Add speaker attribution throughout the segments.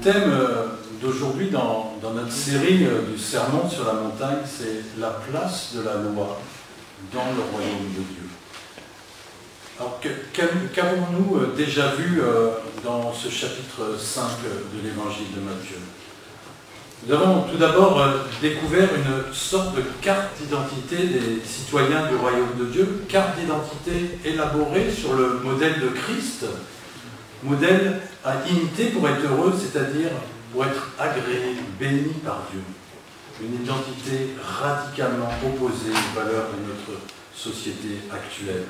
Speaker 1: thème euh, d'aujourd'hui dans, notre série euh, du Sermon sur la montagne, c'est la place de la loi dans le royaume de Dieu. Alors, qu'avons-nous euh, déjà vu dans ce chapitre 5 de l'évangile de Matthieu? Nous avons tout d'abord découvert une sorte de carte d'identité des citoyens du royaume de Dieu, carte d'identité élaborée sur le modèle de Christ, modèle à imiter pour être heureux, c'est-à-dire pour être agréé, béni par Dieu. Une identité radicalement opposée aux valeurs de notre société actuelle.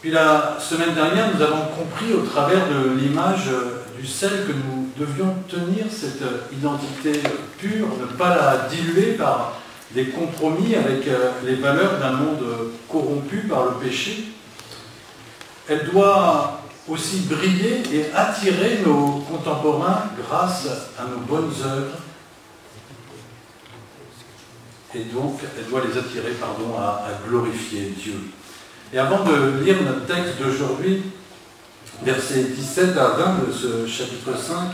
Speaker 1: Puis la semaine dernière, nous avons compris au travers de l'image du sel que nous devions tenir cette identité pure, ne pas la diluer par des compromis avec les valeurs d'un monde corrompu par le péché. Elle doit aussi briller et attirer nos contemporains grâce à nos bonnes œuvres. Et donc, elle doit les attirer pardon, à, glorifier Dieu. Et avant de lire notre texte d'aujourd'hui, versets 17 à 20 de ce chapitre 5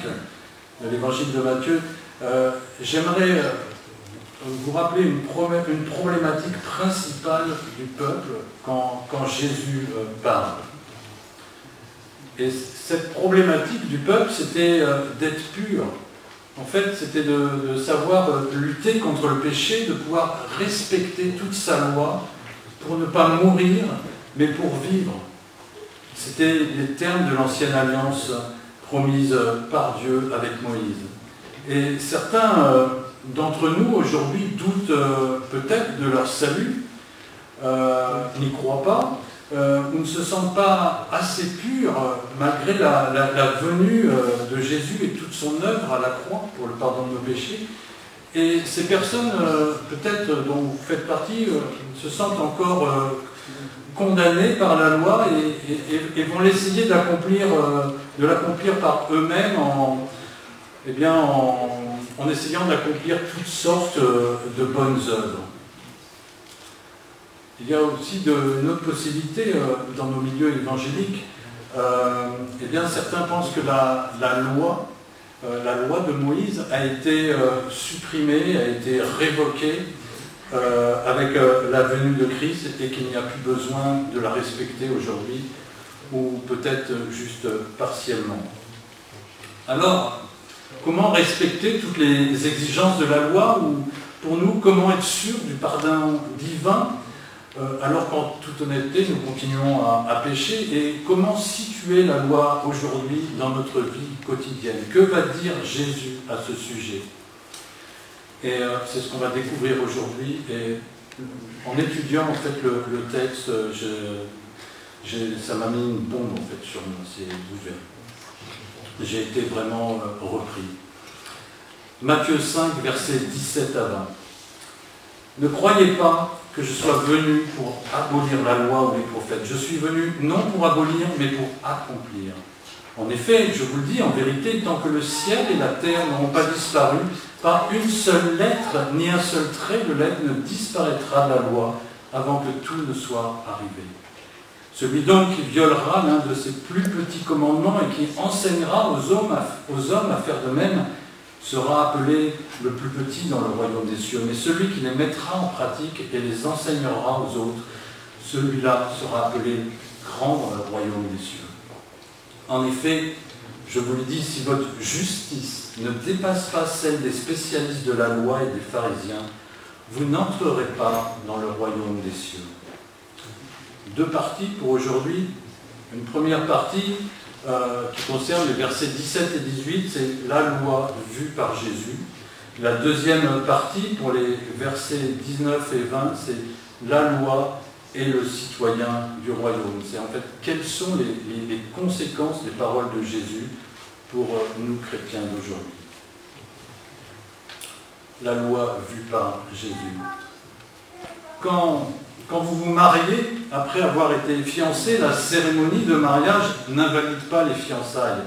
Speaker 1: de l'évangile de Matthieu, euh, j'aimerais euh, vous rappeler une, problématique principale du peuple quand, Jésus euh, parle. Et cette problématique du peuple, c'était euh, d'être pur. En fait, c'était de, savoir euh, lutter contre le péché, de pouvoir respecter toute sa loi pour ne pas mourir, mais pour vivre. C'était les termes de l'ancienne alliance promise euh, par Dieu avec Moïse. Et certains d'entre nous aujourd'hui doutent peut-être de leur salut, n'y croient pas, euh, ne se sentent pas assez purs malgré la, venue euh, de Jésus et toute son œuvre à la croix pour le pardon de nos péchés. Et ces personnes, euh, peut-être dont vous faites partie, se sentent encore condamnées par la loi et, vont l'essayer d'accomplir, de l'accomplir par eux-mêmes en, eh essayant d'accomplir toutes sortes de bonnes œuvres. Il y a aussi de, une autre possibilité euh, dans nos milieux évangéliques. Euh, eh bien, certains pensent que la, loi, euh, la loi de Moïse a été supprimée, a été révoquée avec la venue de Christ et qu'il n'y a plus besoin de la respecter aujourd'hui, ou peut-être juste partiellement. Alors, comment respecter toutes les exigences de la loi ou pour nous, comment être sûr du pardon divin alors qu'en toute honnêteté, nous continuons à, pécher. Et comment situer la loi aujourd'hui dans notre vie quotidienne? Que va dire Jésus à ce sujet? Et euh, c'est ce qu'on va découvrir aujourd'hui. Et en étudiant en fait le, texte, ça m'a mis une bombe en fait sur moi, c'est ouvert. J'ai été vraiment euh, repris. Matthieu 5, versets 17 à 20. Ne croyez pas que je sois venu pour abolir la loi ou les prophètes. Je suis venu non pour abolir, mais pour accomplir. En effet, je vous le dis en vérité, tant que le ciel et la terre n'auront pas disparu, pas une seule lettre ni un seul trait de lettre ne disparaîtra de la loi avant que tout ne soit arrivé. Celui donc qui violera l'un de ses plus petits commandements et qui enseignera aux hommes aux hommes à faire de même sera appelé le plus petit dans le royaume des cieux, mais celui qui les mettra en pratique et les enseignera aux autres, celui-là sera appelé grand dans le royaume des cieux. En effet, je vous le dis, si votre justice ne dépasse pas celle des spécialistes de la loi et des pharisiens, vous n'entrerez pas dans le royaume des cieux. Deux parties pour aujourd'hui. Une première partie, euh, qui concerne les versets 17 et 18, c'est la loi vue par Jésus. La deuxième partie, pour les versets 19 et 20, c'est la loi et le citoyen du royaume. C'est en fait quelles sont les, conséquences des paroles de Jésus pour euh, nous chrétiens d'aujourd'hui. La loi vue par Jésus. Quand quand vous vous mariez, après avoir été fiancé, la cérémonie de mariage n'invalide pas les fiançailles.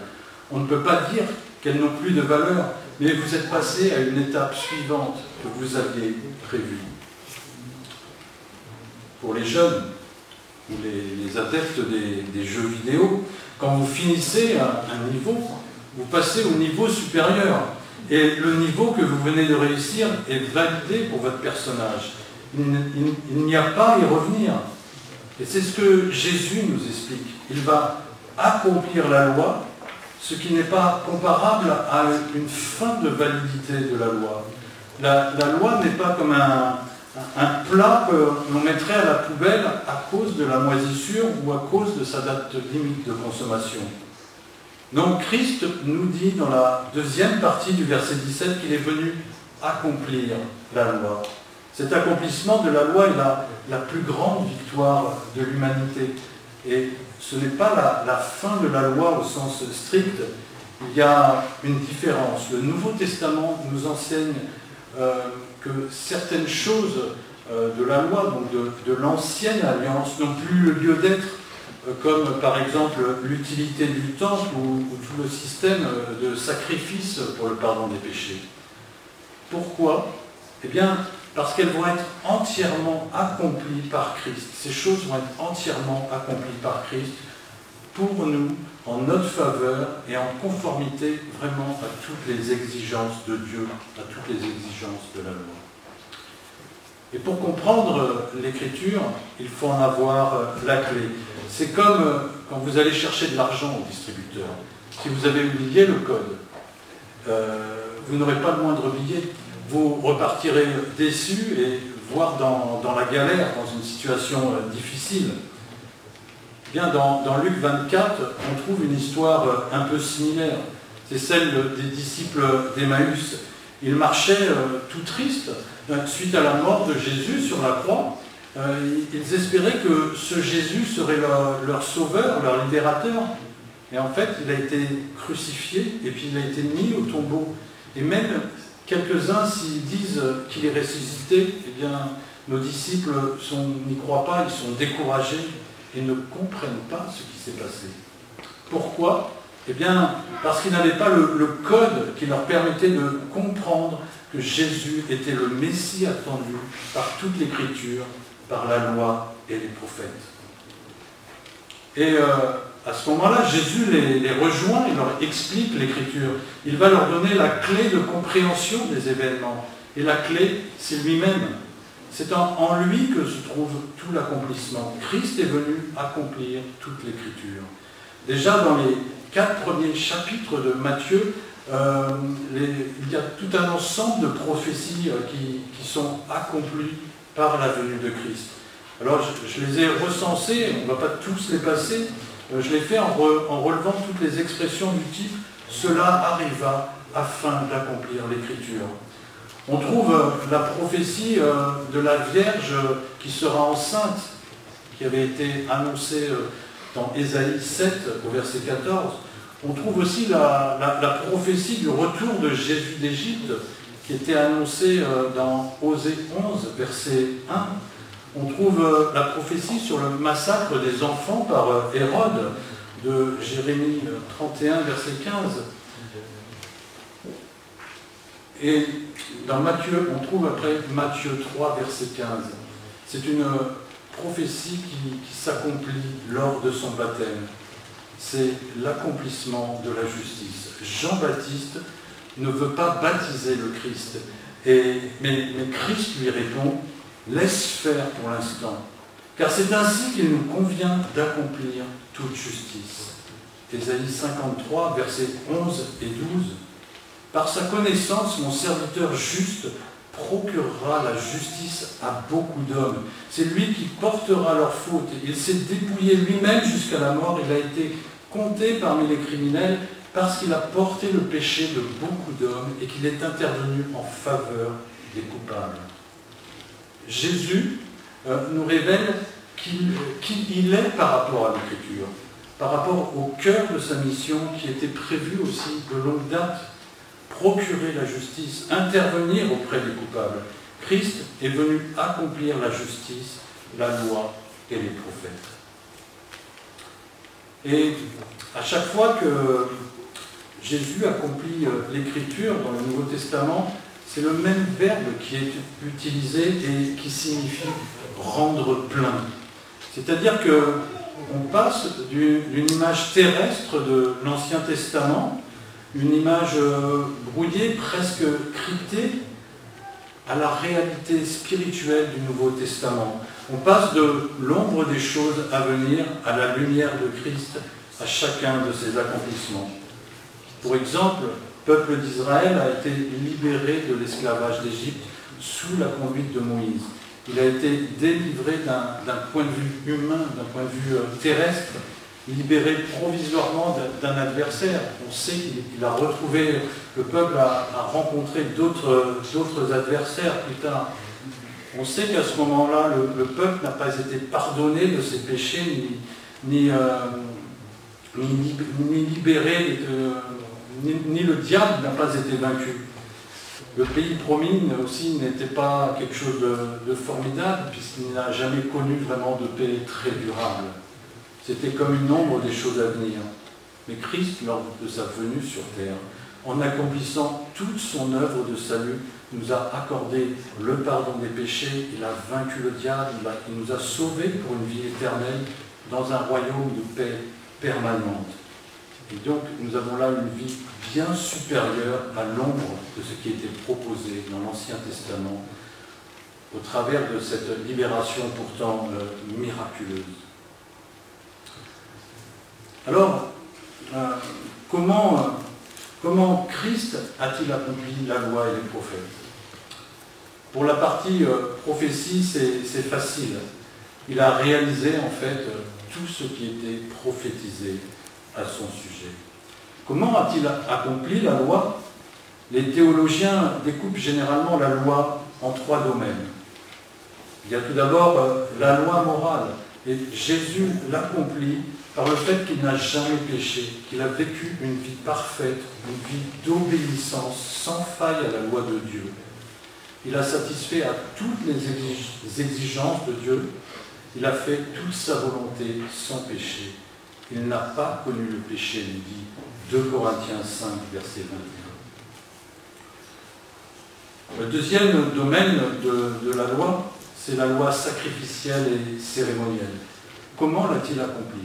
Speaker 1: On ne peut pas dire qu'elles n'ont plus de valeur, mais vous êtes passé à une étape suivante que vous aviez prévue. Pour les jeunes ou les, adeptes des, jeux vidéo, quand vous finissez un, niveau, vous passez au niveau supérieur. Et le niveau que vous venez de réussir est validé pour votre personnage. Il, n'y a pas à y revenir. Et c'est ce que Jésus nous explique. Il va accomplir la loi, ce qui n'est pas comparable à une fin de validité de la loi. La, loi n'est pas comme un, un plat que l'on mettrait à la poubelle à cause de la moisissure ou à cause de sa date limite de consommation. Donc Christ nous dit dans la deuxième partie du verset 17 qu'il est venu accomplir la loi. Cet accomplissement de la loi est la, plus grande victoire de l'humanité. Et ce n'est pas la, fin de la loi au sens strict. Il y a une différence. Le Nouveau Testament nous enseigne euh, que certaines choses euh, de la loi, donc de, l'ancienne alliance, n'ont plus lieu d'être, euh, comme par exemple l'utilité du temple ou, tout le système de sacrifice pour le pardon des péchés. Pourquoi? Eh bien, parce qu'elles vont être entièrement accomplies par Christ. Ces choses vont être entièrement accomplies par Christ pour nous, en notre faveur et en conformité vraiment à toutes les exigences de Dieu, à toutes les exigences de la loi. Et pour comprendre l'écriture, il faut en avoir la clé. C'est comme quand vous allez chercher de l'argent au distributeur. Si vous avez oublié le code, euh, vous n'aurez pas le moindre billet vous repartirez déçu et voire dans, la galère, dans une situation euh, difficile. Bien, dans, Luc 24, on trouve une histoire euh, un peu similaire. C'est celle des disciples d'Emmaüs. Ils marchaient euh, tout tristes suite à la mort de Jésus sur la croix. Ils espéraient que ce Jésus serait leur, leur sauveur, leur libérateur. Et en fait, il a été crucifié et puis il a été mis au tombeau. Et même Quelques-uns, s'ils disent qu'il est ressuscité, eh bien, nos disciples n'y croient pas, ils sont découragés et ne comprennent pas ce qui s'est passé. Pourquoi? Eh bien, parce qu'ils n'avaient pas le, code qui leur permettait de comprendre que Jésus était le Messie attendu par toute l'Écriture, par la loi et les prophètes. Euh, à ce moment-là, Jésus les, rejoint, il leur explique l'écriture. Il va leur donner la clé de compréhension des événements. Et la clé, c'est lui-même. C'est en, lui que se trouve tout l'accomplissement. Christ est venu accomplir toute l'écriture. Déjà dans les quatre premiers chapitres de Matthieu, euh, il y a tout un ensemble de prophéties euh, qui, sont accomplies par la venue de Christ. Alors je, je les ai recensées, on ne va pas tous les passer, je l'ai fait en, relevant toutes les expressions du type cela arriva afin d'accomplir l'écriture. On trouve euh, la prophétie euh, de la Vierge qui sera enceinte, qui avait été annoncée dans Ésaïe 7 au verset 14. On trouve aussi la, la prophétie du retour de Jésus d'Égypte qui était annoncée dans Osée 11 verset 1 on trouve euh, la prophétie sur le massacre des enfants par euh, Hérode de Jérémie 31, euh, verset 15. Et dans Matthieu, on trouve après Matthieu 3, verset 15. C'est une prophétie qui, s'accomplit lors de son baptême. C'est l'accomplissement de la justice. Jean-Baptiste ne veut pas baptiser le Christ. Mais Christ lui répond, Laisse faire pour l'instant, car c'est ainsi qu'il nous convient d'accomplir toute justice. Ésaïe 53, versets 11 et 12. Par sa connaissance, mon serviteur juste procurera la justice à beaucoup d'hommes. C'est lui qui portera leurs fautes. Il s'est dépouillé lui-même jusqu'à la mort. Il a été compté parmi les criminels parce qu'il a porté le péché de beaucoup d'hommes et qu'il est intervenu en faveur des coupables. Jésus euh, nous révèle qui il est par rapport à l'Écriture, par rapport au cœur de sa mission qui était prévue aussi de longue date, procurer la justice, intervenir auprès des coupables. Christ est venu accomplir la justice, la loi et les prophètes. Et à chaque fois que Jésus accomplit euh, l'écriture dans le Nouveau Testament, c'est le même verbe qui est utilisé et qui signifie rendre plein. C'est-à-dire que on passe d'une image terrestre de l'Ancien Testament une image euh, brouillée, presque cryptée, à la réalité spirituelle du Nouveau Testament. On passe de l'ombre des choses à venir à la lumière de Christ à chacun de ses accomplissements. Pour exemple, le peuple d'Israël a été libéré de l'esclavage d'Égypte sous la conduite de Moïse. Il a été délivré d'un point de vue humain, d'un point de vue euh, terrestre, libéré provisoirement d'un adversaire. On sait qu'il a retrouvé, le peuple a, rencontré d'autres adversaires plus tard. On sait qu'à ce moment-là, le, peuple n'a pas été pardonné de ses péchés, ni, euh, libéré, ni, le diable n'a pas été vaincu. Le pays promis aussi n'était pas quelque chose de formidable, puisqu'il n'a jamais connu vraiment de paix très durable. C'était comme une ombre des choses à venir. Mais Christ, lors de sa venue sur terre, en accomplissant toute son œuvre de salut, nous a accordé le pardon des péchés, il a vaincu le diable, il, nous a sauvés pour une vie éternelle dans un royaume de paix permanente. Et donc nous avons là une vie bien supérieure à l'ombre de ce qui était proposé dans l'Ancien Testament au travers de cette libération pourtant euh, miraculeuse. Alors, euh, comment, euh, comment Christ a-t-il accompli la loi et les prophètes? Pour la partie prophétie, c'est facile. Il a réalisé en fait tout ce qui était prophétisé à son sujet. Comment a-t-il accompli la loi? Les théologiens découpent généralement la loi en trois domaines. Il y a tout d'abord la loi morale, et Jésus l'accomplit par le fait qu'il n'a jamais péché, qu'il a vécu une vie parfaite, une vie d'obéissance sans faille à la loi de Dieu. Il a satisfait à toutes les exigences de Dieu. Il a fait toute sa volonté sans péché. Il n'a pas connu le péché, nous dit 2 Corinthiens 5, verset 21. Le deuxième domaine de, la loi, c'est la loi sacrificielle et cérémonielle. Comment l'a-t-il accompli?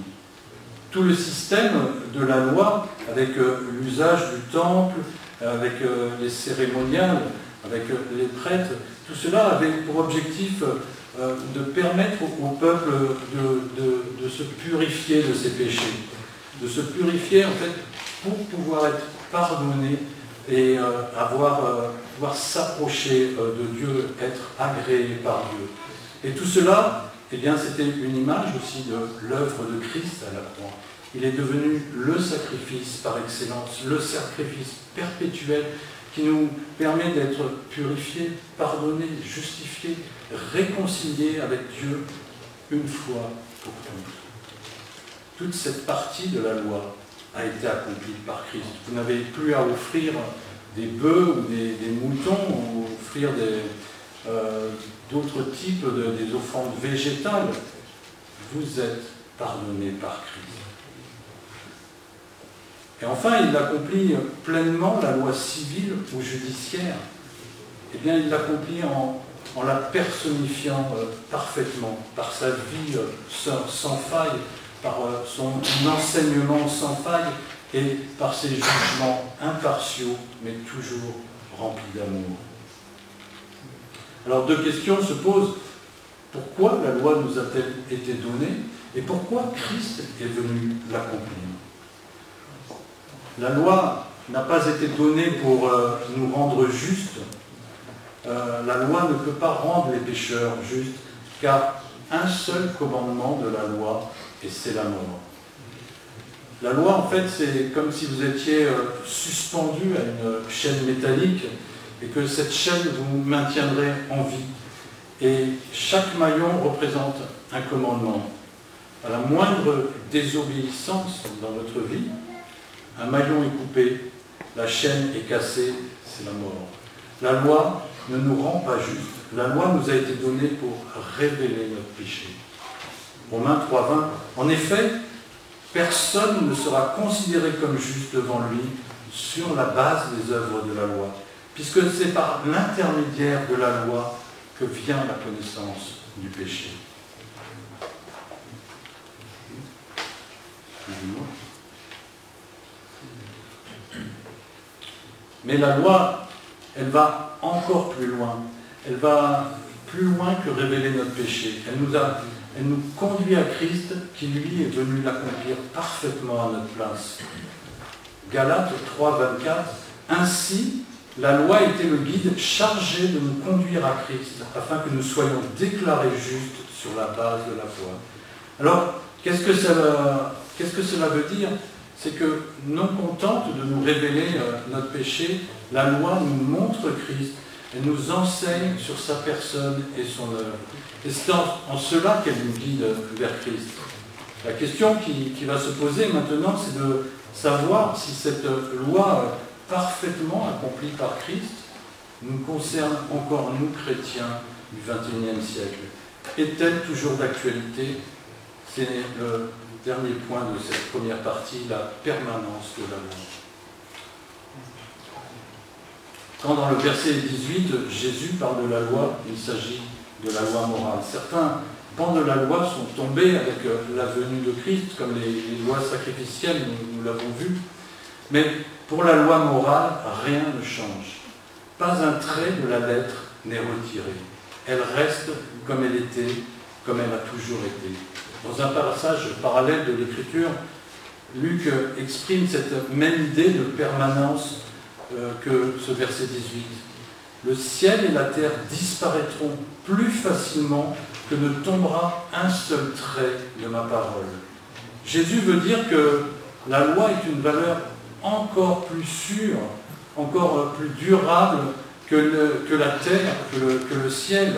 Speaker 1: Tout le système de la loi, avec euh, l'usage du temple, avec euh, les cérémoniales, avec euh, les prêtres, tout cela avait pour objectif de permettre au peuple de, se purifier de ses péchés, de se purifier en fait pour pouvoir être pardonné et avoir, pouvoir s'approcher de Dieu, être agréé par Dieu. Et tout cela eh bien, c'était une image aussi de l'œuvre de Christ à la croix. Il est devenu le sacrifice par excellence, le sacrifice perpétuel qui nous permet d'être purifiés, pardonnés, justifiés, réconciliés avec Dieu une fois pour toutes. Toute cette partie de la loi a été accomplie par Christ. Vous n'avez plus à offrir des bœufs ou des, moutons ou offrir euh, d'autres types de, des offrandes végétales. Vous êtes pardonnés par Christ. Et enfin, il accomplit pleinement la loi civile ou judiciaire. Eh bien, il l'accomplit en, la personnifiant euh, parfaitement, par sa vie euh, sans, faille, par euh, son enseignement sans faille et par ses jugements impartiaux, mais toujours remplis d'amour. Alors deux questions se posent. Pourquoi la loi nous a-t-elle été donnée et pourquoi Christ est venu l'accomplir? La loi n'a pas été donnée pour euh, nous rendre justes. Euh, la loi ne peut pas rendre les pécheurs justes, car un seul commandement de la loi, et c'est la mort. La loi, en fait, c'est comme si vous étiez euh, suspendu à une chaîne métallique et que cette chaîne vous maintiendrait en vie. Et chaque maillon représente un commandement. À la moindre désobéissance dans notre vie, un maillon est coupé, la chaîne est cassée, c'est la mort. La loi ne nous rend pas juste. La loi nous a été donnée pour révéler notre péché. Romains 3.20. En effet, personne ne sera considéré comme juste devant lui sur la base des œuvres de la loi, puisque c'est par l'intermédiaire de la loi que vient la connaissance du péché. Mais la loi, elle va encore plus loin. Elle va plus loin que révéler notre péché. Elle nous, conduit à Christ qui, lui, est venu l'accomplir parfaitement à notre place. Galates 3, 24. Ainsi, la loi était le guide chargé de nous conduire à Christ, afin que nous soyons déclarés justes sur la base de la foi. Alors, qu'est-ce que cela veut dire? C'est que, non contente de nous révéler euh, notre péché, la loi nous montre Christ, elle nous enseigne sur sa personne et son œuvre. Et c'est en, cela qu'elle nous guide vers Christ. La question qui, qui va se poser maintenant, c'est de savoir si cette loi parfaitement accomplie par Christ nous concerne encore nous chrétiens du XXIe siècle. Est-elle toujours d'actualité? C'est le dernier point de cette première partie, la permanence de la loi. Quand dans le verset 18, Jésus parle de la loi, il s'agit de la loi morale. Certains pans de la loi sont tombés avec la venue de Christ, comme les, lois sacrificielles, nous l'avons vu. Mais pour la loi morale, rien ne change. Pas un trait de la lettre n'est retiré. Elle reste comme elle était, comme elle a toujours été. Dans un passage parallèle de l'Écriture, Luc exprime cette même idée de permanence euh, que ce verset 18. Le ciel et la terre disparaîtront plus facilement que ne tombera un seul trait de ma parole. Jésus veut dire que la loi est une valeur encore plus sûr, encore plus durable que, la terre, que le, ciel.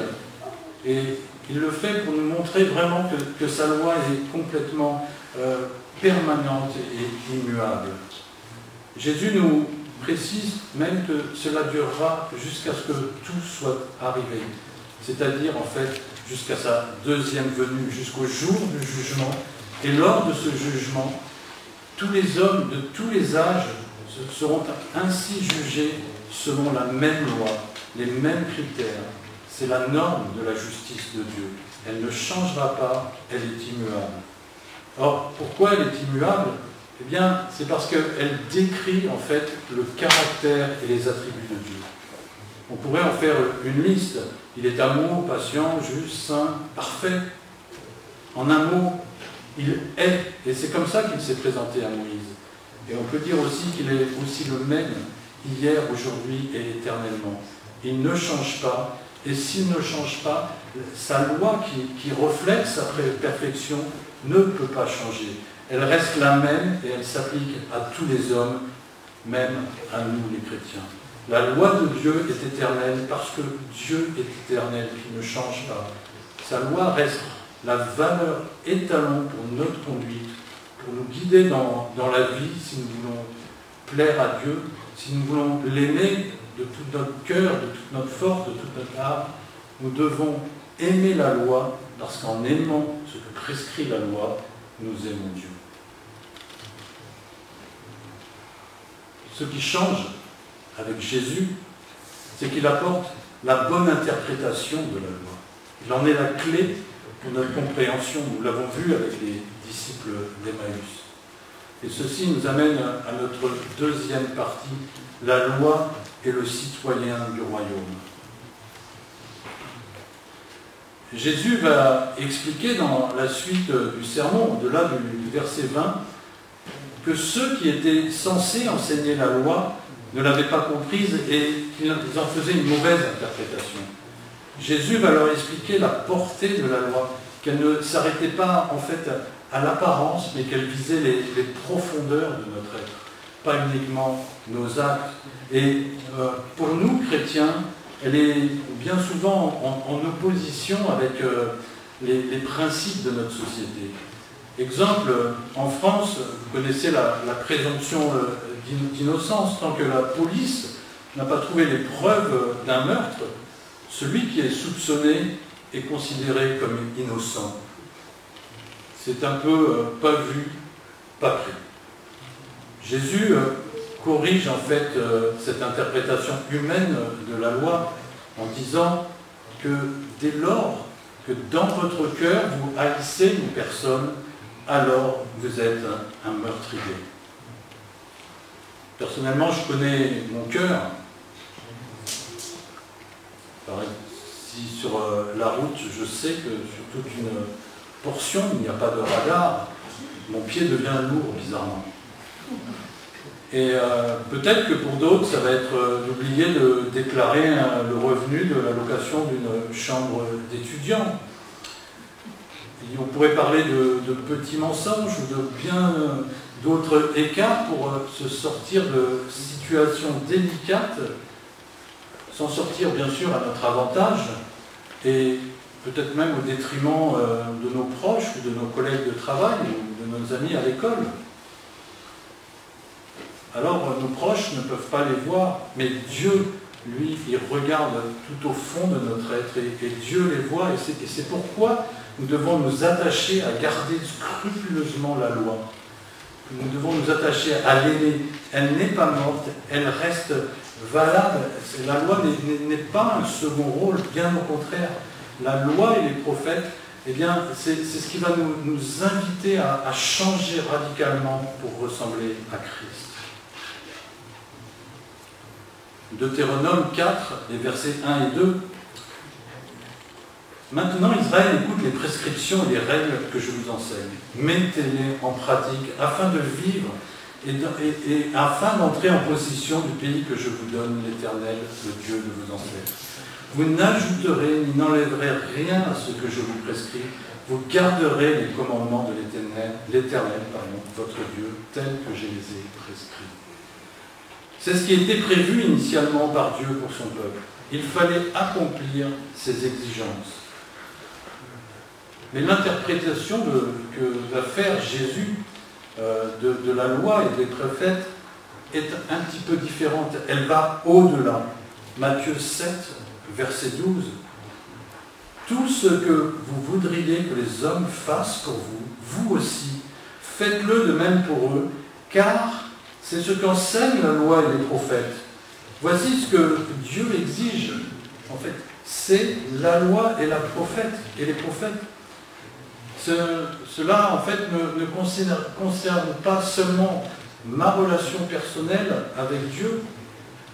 Speaker 1: Et il le fait pour nous montrer vraiment que, sa loi est complètement euh, permanente et immuable. Jésus nous précise même que cela durera jusqu'à ce que tout soit arrivé, c'est-à-dire en fait jusqu'à sa deuxième venue, jusqu'au jour du jugement. Et lors de ce jugement, tous les hommes de tous les âges seront ainsi jugés selon la même loi, les mêmes critères. C'est la norme de la justice de Dieu. Elle ne changera pas, elle est immuable. Or, pourquoi elle est immuable? Eh bien, c'est parce qu'elle décrit en fait le caractère et les attributs de Dieu. On pourrait en faire une liste. Il est amour, patient, juste, saint, parfait. En un mot, il est, et c'est comme ça qu'il s'est présenté à Moïse. Et on peut dire aussi qu'il est aussi le même hier, aujourd'hui et éternellement. Il ne change pas, et s'il ne change pas, sa loi qui, reflète sa perfection ne peut pas changer. Elle reste la même et elle s'applique à tous les hommes, même à nous les chrétiens. La loi de Dieu est éternelle parce que Dieu est éternel, qui ne change pas. Sa loi reste la valeur étalon pour notre conduite, pour nous guider dans, la vie si nous voulons plaire à Dieu, si nous voulons l'aimer de tout notre cœur, de toute notre force, de toute notre âme, nous devons aimer la loi parce qu'en aimant ce que prescrit la loi, nous aimons Dieu. Ce qui change avec Jésus, c'est qu'il apporte la bonne interprétation de la loi. Il en est la clé notre compréhension. Nous l'avons vu avec les disciples d'Emmaüs. Et ceci nous amène à notre deuxième partie, la loi et le citoyen du royaume. Jésus va expliquer dans la suite du sermon, au-delà du verset 20, que ceux qui étaient censés enseigner la loi ne l'avaient pas comprise et qu'ils en faisaient une mauvaise interprétation. Jésus va leur expliquer la portée de la loi, qu'elle ne s'arrêtait pas en fait à l'apparence, mais qu'elle visait les, profondeurs de notre être, pas uniquement nos actes. Et euh, pour nous, chrétiens, elle est bien souvent en, opposition avec euh, les, principes de notre société. Exemple, en France, vous connaissez la, présomption euh, d'innocence. Tant que la police n'a pas trouvé les preuves d'un meurtre, celui qui est soupçonné est considéré comme innocent. C'est un peu pas vu, pas pris. Jésus euh, corrige en fait euh, cette interprétation humaine de la loi en disant que dès lors que dans votre cœur vous haïssez une personne, alors vous êtes un meurtrier. Personnellement, je connais mon cœur. Si sur euh, la route, je sais que sur toute une portion, il n'y a pas de radar, mon pied devient lourd bizarrement. Et euh, peut-être que pour d'autres, ça va être euh, d'oublier de déclarer le revenu de la location d'une chambre d'étudiant. On pourrait parler de, petits mensonges ou de bien d'autres écarts pour se sortir de situations délicates s'en sortir bien sûr à notre avantage et peut-être même au détriment euh, de nos proches ou de nos collègues de travail ou de nos amis à l'école. Alors nos proches ne peuvent pas les voir, mais Dieu, lui, il regarde tout au fond de notre être et, Dieu les voit et c'est pourquoi nous devons nous attacher à garder scrupuleusement la loi. Nous devons nous attacher à l'aimer. Elle n'est pas morte, elle reste valable. La loi n'est pas un second rôle, bien au contraire. La loi et les prophètes, eh bien, c'est ce qui va nous, inviter à, changer radicalement pour ressembler à Christ. Deutéronome 4, les versets 1 et 2. Maintenant, Israël écoute les prescriptions et les règles que je vous enseigne. Mettez-les en pratique afin de vivre et, afin d'entrer en possession du pays que je vous donne, l'Éternel, le Dieu de vos ancêtres. Vous n'ajouterez ni n'enlèverez rien à ce que je vous prescris. Vous garderez les commandements de l'Éternel, l'Éternel, votre Dieu, tels que je les ai prescrits. C'est ce qui était prévu initialement par Dieu pour son peuple. Il fallait accomplir ses exigences. Mais l'interprétation que va faire Jésus euh, de, la loi et des prophètes est un petit peu différente. Elle va au-delà. Matthieu 7, verset 12. Tout ce que vous voudriez que les hommes fassent pour vous, vous aussi, faites-le de même pour eux, car c'est ce qu'enseigne la loi et les prophètes. Voici ce que Dieu exige. En fait, c'est la loi et la prophète et les prophètes cela, en fait, ne, concerne, pas seulement ma relation personnelle avec Dieu,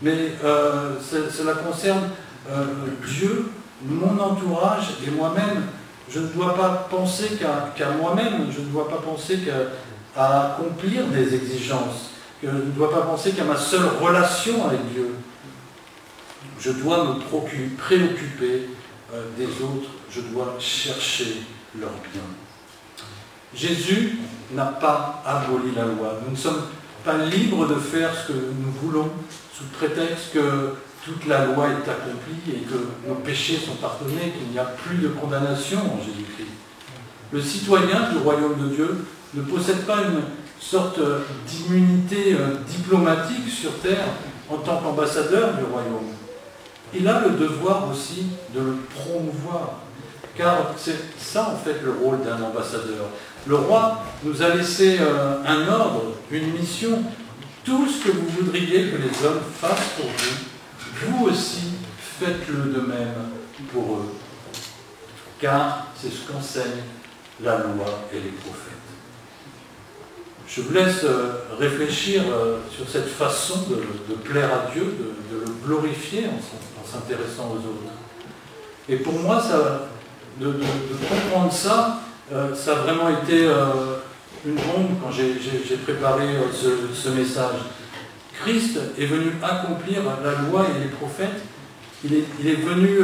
Speaker 1: mais euh, cela concerne euh, Dieu, mon entourage et moi-même. Je ne dois pas penser qu'à moi-même, je ne dois pas penser qu'à accomplir des exigences, je ne dois pas penser qu'à ma seule relation avec Dieu. Je dois me préoccuper euh, des autres, je dois chercher leur bien. Jésus n'a pas aboli la loi. Nous ne sommes pas libres de faire ce que nous voulons sous prétexte que toute la loi est accomplie et que nos péchés sont pardonnés, qu'il n'y a plus de condamnation en Jésus-Christ. Le citoyen du royaume de Dieu ne possède pas une sorte d'immunité euh, diplomatique sur terre en tant qu'ambassadeur du royaume. Il a le devoir aussi de le promouvoir, car c'est ça en fait le rôle d'un ambassadeur. Le roi nous a laissé euh, un ordre, une mission. Tout ce que vous voudriez que les hommes fassent pour vous, vous aussi faites-le de même pour eux. Car c'est ce qu'enseignent la loi et les prophètes. Je vous laisse euh, réfléchir euh, sur cette façon de, plaire à Dieu, de, le glorifier en, s'intéressant aux autres. Et pour moi, de comprendre ça, euh, ça a vraiment été une bombe quand j'ai préparé ce, message. Christ est venu accomplir la loi et les prophètes. Il est, venu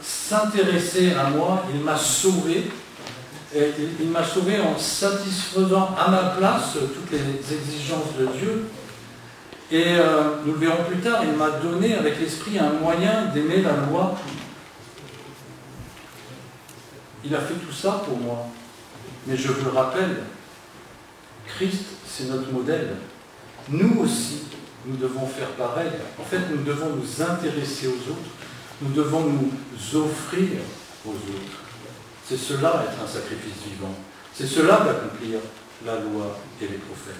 Speaker 1: s'intéresser à moi, il m'a sauvé. Il, m'a sauvé en satisfaisant à ma place toutes les exigences de Dieu. Et nous le verrons plus tard, il m'a donné avec l'esprit un moyen d'aimer la loi. Il a fait tout ça pour moi. Mais je vous le rappelle, Christ, c'est notre modèle. Nous aussi, nous devons faire pareil. En fait, nous devons nous intéresser aux autres. Nous devons nous offrir aux autres. C'est cela être un sacrifice vivant. C'est cela d'accomplir la loi et les prophètes.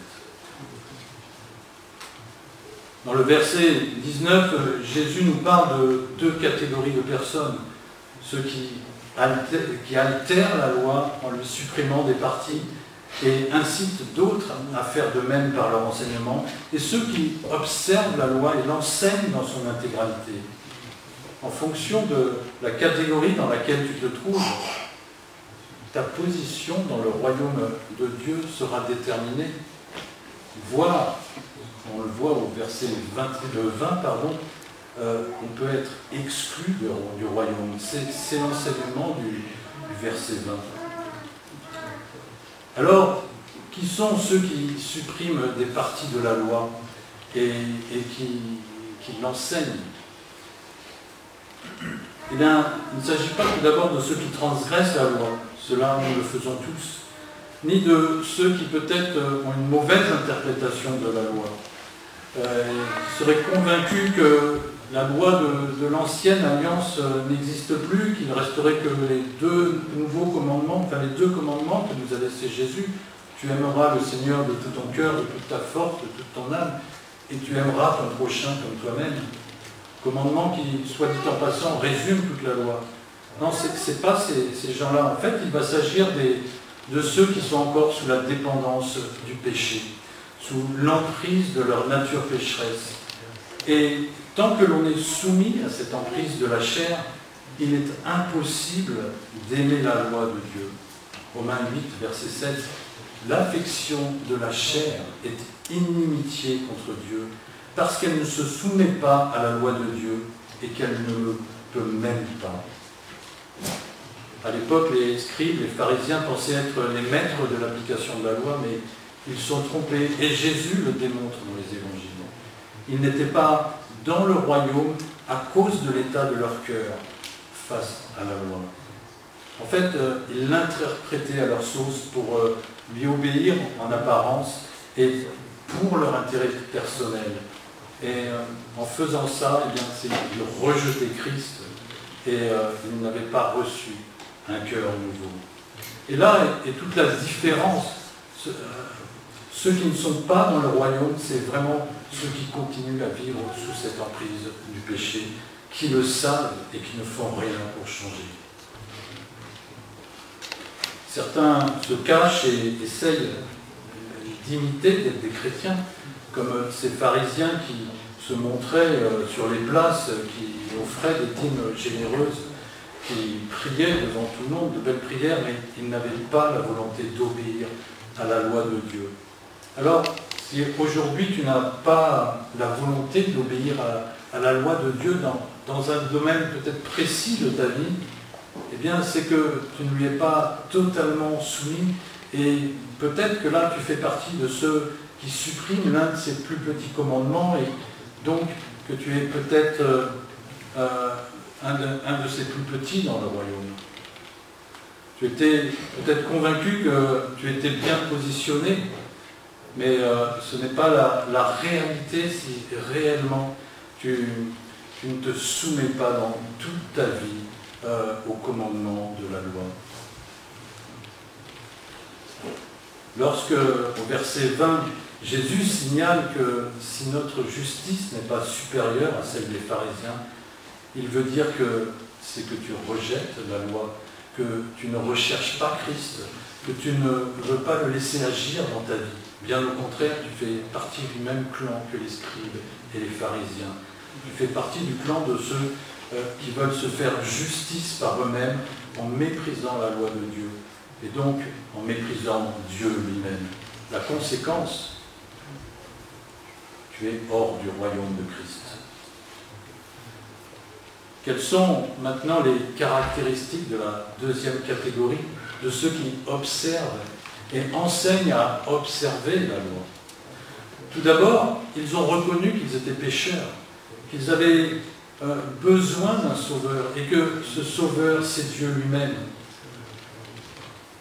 Speaker 1: Dans le verset 19, Jésus nous parle de deux catégories de personnes. Ceux qui qui altère la loi en lui supprimant des parties et incite d'autres à faire de même par leur enseignement, et ceux qui observent la loi et l'enseignent dans son intégralité. En fonction de la catégorie dans laquelle tu te trouves, ta position dans le royaume de Dieu sera déterminée. Voir, on le voit au verset 20, 20 pardon, euh, on peut être exclu du, royaume. C'est l'enseignement du, verset 20. Alors, qui sont ceux qui suppriment des parties de la loi et, qui, qui l'enseignent? Eh bien, il ne s'agit pas tout d'abord de ceux qui transgressent la loi, cela nous le faisons tous, ni de ceux qui peut-être ont une mauvaise interprétation de la loi. Euh, seraient convaincus que la loi de, l'ancienne alliance euh, n'existe plus, qu'il ne resterait que les deux nouveaux commandements, enfin les deux commandements que nous a laissé Jésus. Tu aimeras le Seigneur de tout ton cœur, de toute ta force, de toute ton âme, et tu aimeras ton prochain comme toi-même. Commandement qui, soit dit en passant, résume toute la loi. Non, ce n'est pas ces, gens-là. En fait, il va s'agir de ceux qui sont encore sous la dépendance du péché, sous l'emprise de leur nature pécheresse. Et Tant que l'on est soumis à cette emprise de la chair, il est impossible d'aimer la loi de Dieu. Romains 8, verset 7. L'affection de la chair est inimitié contre Dieu, parce qu'elle ne se soumet pas à la loi de Dieu et qu'elle ne peut même pas. À l'époque, les scribes, les pharisiens pensaient être les maîtres de l'application de la loi, mais ils sont trompés, et Jésus le démontre dans les évangiles. Ils n'étaient pas dans le royaume à cause de l'état de leur cœur face à la loi. En fait, euh, ils l'interprétaient à leur sauce pour euh, lui obéir en apparence et pour leur intérêt personnel. Et euh, en faisant ça, eh bien, ils rejetaient Christ et ils n'avaient pas reçu un cœur nouveau. Et là est, toute la différence. Ceux qui ne sont pas dans le royaume, c'est vraiment ceux qui continuent à vivre sous cette emprise du péché, qui le savent et qui ne font rien pour changer. Certains se cachent et essayent d'imiter des chrétiens, comme ces pharisiens qui se montraient euh, sur les places, qui offraient des dîmes généreuses, qui priaient devant tout le monde de belles prières, mais ils n'avaient pas la volonté d'obéir à la loi de Dieu. Alors, si aujourd'hui tu n'as pas la volonté d'obéir à, la loi de Dieu dans, un domaine peut-être précis de ta vie, eh bien c'est que tu ne lui es pas totalement soumis et peut-être que là tu fais partie de ceux qui suppriment l'un de ces plus petits commandements et donc que tu es peut-être euh, euh, un, de, ces plus petits dans le royaume. Tu étais peut-être convaincu que tu étais bien positionné mais euh, ce n'est pas la, réalité si réellement tu, ne te soumets pas dans toute ta vie euh, au commandement de la loi. Lorsque, au verset 20, Jésus signale que si notre justice n'est pas supérieure à celle des pharisiens, il veut dire que c'est que tu rejettes la loi, que tu ne recherches pas Christ, que tu ne veux pas le laisser agir dans ta vie. Bien au contraire, tu fais partie du même clan que les scribes et les pharisiens. Tu fais partie du clan de ceux euh, qui veulent se faire justice par eux-mêmes en méprisant la loi de Dieu et donc en méprisant Dieu lui-même. La conséquence, tu es hors du royaume de Christ. Quelles sont maintenant les caractéristiques de la deuxième catégorie de ceux qui observent et enseignent à observer la loi? Tout d'abord, ils ont reconnu qu'ils étaient pécheurs, qu'ils avaient euh, besoin d'un sauveur et que ce sauveur, c'est Dieu lui-même.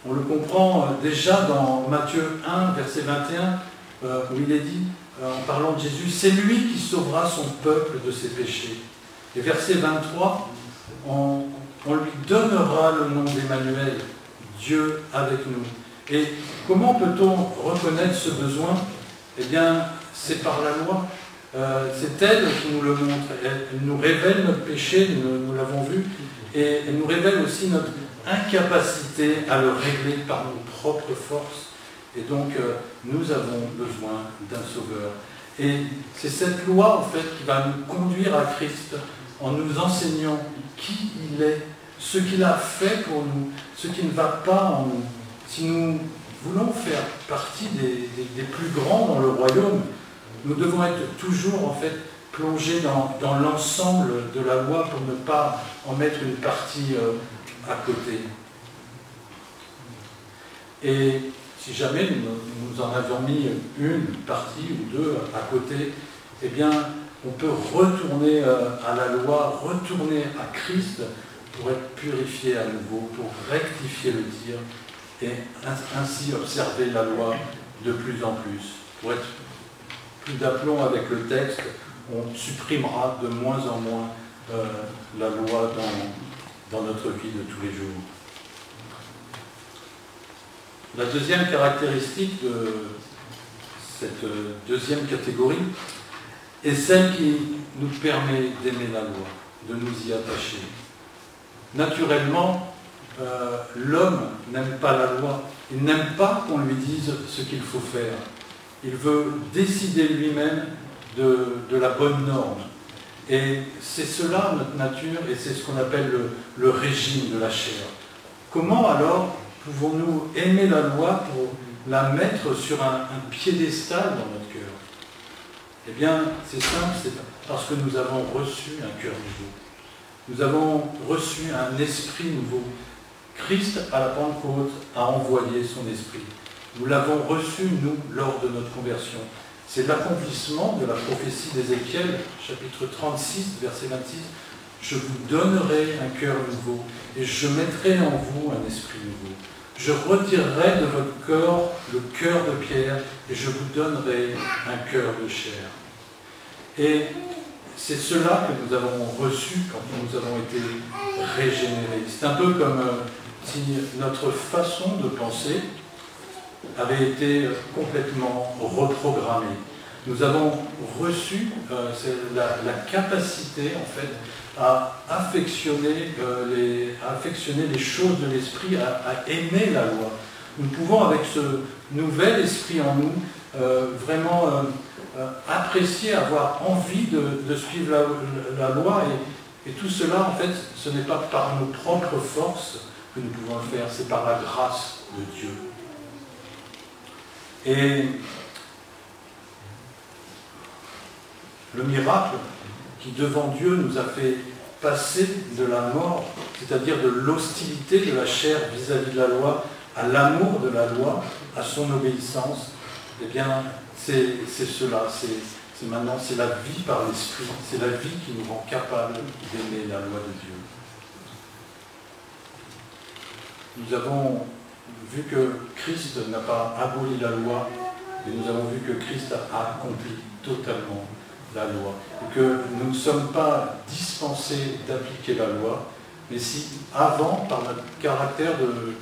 Speaker 1: On le comprend euh, déjà dans Matthieu 1, verset 21, euh, où il est dit, en parlant de Jésus, c'est lui qui sauvera son peuple de ses péchés. Et verset 23, on lui donnera le nom d'Emmanuel, Dieu avec nous. Et comment peut-on reconnaître ce besoin? Eh bien, c'est par la loi. Euh, c'est elle qui nous le montre. Elle, nous révèle notre péché, nous, l'avons vu, et elle nous révèle aussi notre incapacité à le régler par nos propres forces. Et donc, euh, nous avons besoin d'un sauveur. Et c'est cette loi, en fait, qui va nous conduire à Christ en nous enseignant qui il est, ce qu'il a fait pour nous, ce qui ne va pas en nous. Si nous voulons faire partie des, plus grands dans le royaume, nous devons être toujours, en fait, plongés dans, l'ensemble de la loi pour ne pas en mettre une partie euh, à côté. Et si jamais nous, en avions mis une partie ou deux à côté, eh bien, on peut retourner euh, à la loi, retourner à Christ pour être purifié à nouveau, pour rectifier le tir et ainsi observer la loi de plus en plus. Pour être plus d'aplomb avec le texte, on supprimera de moins en moins euh, la loi dans, dans notre vie de tous les jours. La deuxième caractéristique de cette deuxième catégorie est celle qui nous permet d'aimer la loi, de nous y attacher. Naturellement, euh, l'homme n'aime pas la loi, il n'aime pas qu'on lui dise ce qu'il faut faire. Il veut décider lui-même de, la bonne norme. Et c'est cela notre nature et c'est ce qu'on appelle le régime de la chair. Comment alors pouvons-nous aimer la loi pour la mettre sur un, piédestal dans notre cœur? Eh bien, c'est simple, c'est parce que nous avons reçu un cœur nouveau. Nous avons reçu un esprit nouveau. Christ, à la Pentecôte, a envoyé son esprit. Nous l'avons reçu, nous, lors de notre conversion. C'est l'accomplissement de la prophétie d'Ézéchiel, chapitre 36, verset 26. Je vous donnerai un cœur nouveau et je mettrai en vous un esprit nouveau. Je retirerai de votre corps le cœur de pierre et je vous donnerai un cœur de chair. Et c'est cela que nous avons reçu quand nous avons été régénérés. C'est un peu comme euh, si notre façon de penser avait été complètement reprogrammée. Nous avons reçu euh, la, capacité, en fait, à affectionner, euh, les, affectionner les choses de l'esprit, à, aimer la loi. Nous pouvons, avec ce nouvel esprit en nous, euh, vraiment apprécier, avoir envie de, suivre la, loi. Et, et, tout cela, en fait, ce n'est pas par nos propres forces que nous pouvons le faire, c'est par la grâce de Dieu. Et le miracle qui devant Dieu nous a fait passer de la mort, c'est-à-dire de l'hostilité de la chair vis-à-vis de la loi, à l'amour de la loi, à son obéissance, eh bien, c'est cela, c'est maintenant, c'est la vie par l'Esprit, c'est la vie qui nous rend capables d'aimer la loi de Dieu. Nous avons vu que Christ n'a pas aboli la loi, mais nous avons vu que Christ a accompli totalement la loi. Et que nous ne sommes pas dispensés d'appliquer la loi, mais si avant, par notre caractère, de,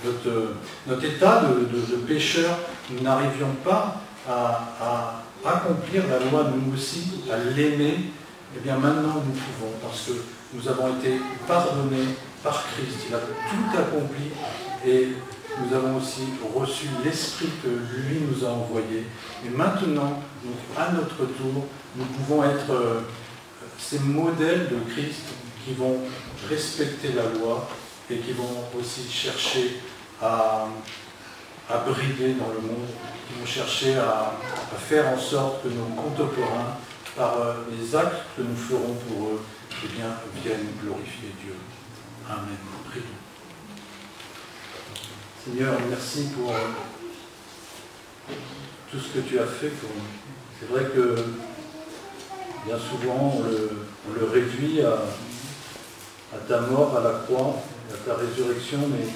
Speaker 1: notre, état de, pécheur, nous n'arrivions pas à, accomplir la loi nous aussi, à l'aimer, eh bien maintenant nous pouvons, parce que nous avons été pardonnés par Christ. Il a tout accompli et nous avons aussi reçu l'Esprit que lui nous a envoyé. Et maintenant, à notre tour, nous pouvons être euh, ces modèles de Christ qui vont respecter la loi et qui vont aussi chercher à, briller dans le monde, qui vont chercher à, faire en sorte que nos contemporains, par euh, les actes que nous ferons pour eux, eh bien, viennent glorifier Dieu. Amen. Seigneur, merci pour euh, tout ce que tu as fait pour. C'est vrai que bien souvent on le, réduit à, ta mort à la croix, à ta résurrection, mais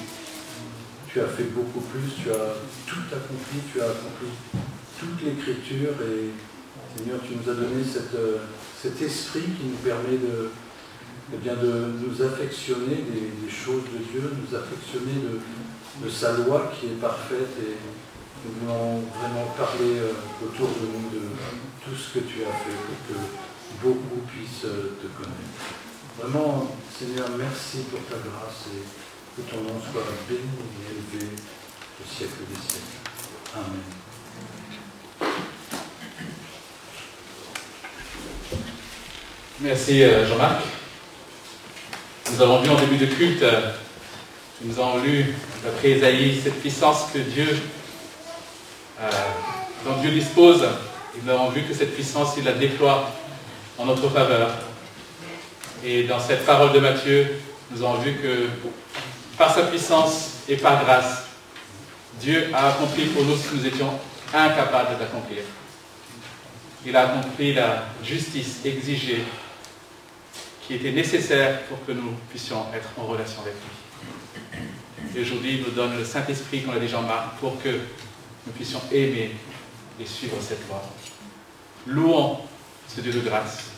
Speaker 1: tu as fait beaucoup plus, tu as tout accompli, tu as accompli toute l'écriture et Seigneur, tu nous as donné euh, cet esprit qui nous permet de, eh bien, de nous affectionner des, choses de Dieu, nous affectionner de, de sa loi qui est parfaite et nous voulons vraiment parler euh, autour de nous de tout ce que tu as fait pour que beaucoup puissent euh, te connaître. Vraiment, Seigneur, merci pour ta grâce et que ton nom soit béni et élevé au siècle des siècles. Amen.
Speaker 2: Merci euh, Jean-Marc. Nous avons vu en début de culte, nous avons lu d'après Isaïe cette puissance que Dieu, euh, dont Dieu dispose. Et nous avons vu que cette puissance, il la déploie en notre faveur. Et dans cette parole de Matthieu, nous avons vu que par sa puissance et par grâce, Dieu a accompli pour nous ce que nous étions incapables d'accomplir. Il a accompli la justice exigée qui était nécessaire pour que nous puissions être en relation avec lui. Et aujourd'hui, il nous donne le Saint-Esprit, qu'on a déjà marqué, pour que nous puissions aimer et suivre cette loi. Louons ce Dieu de grâce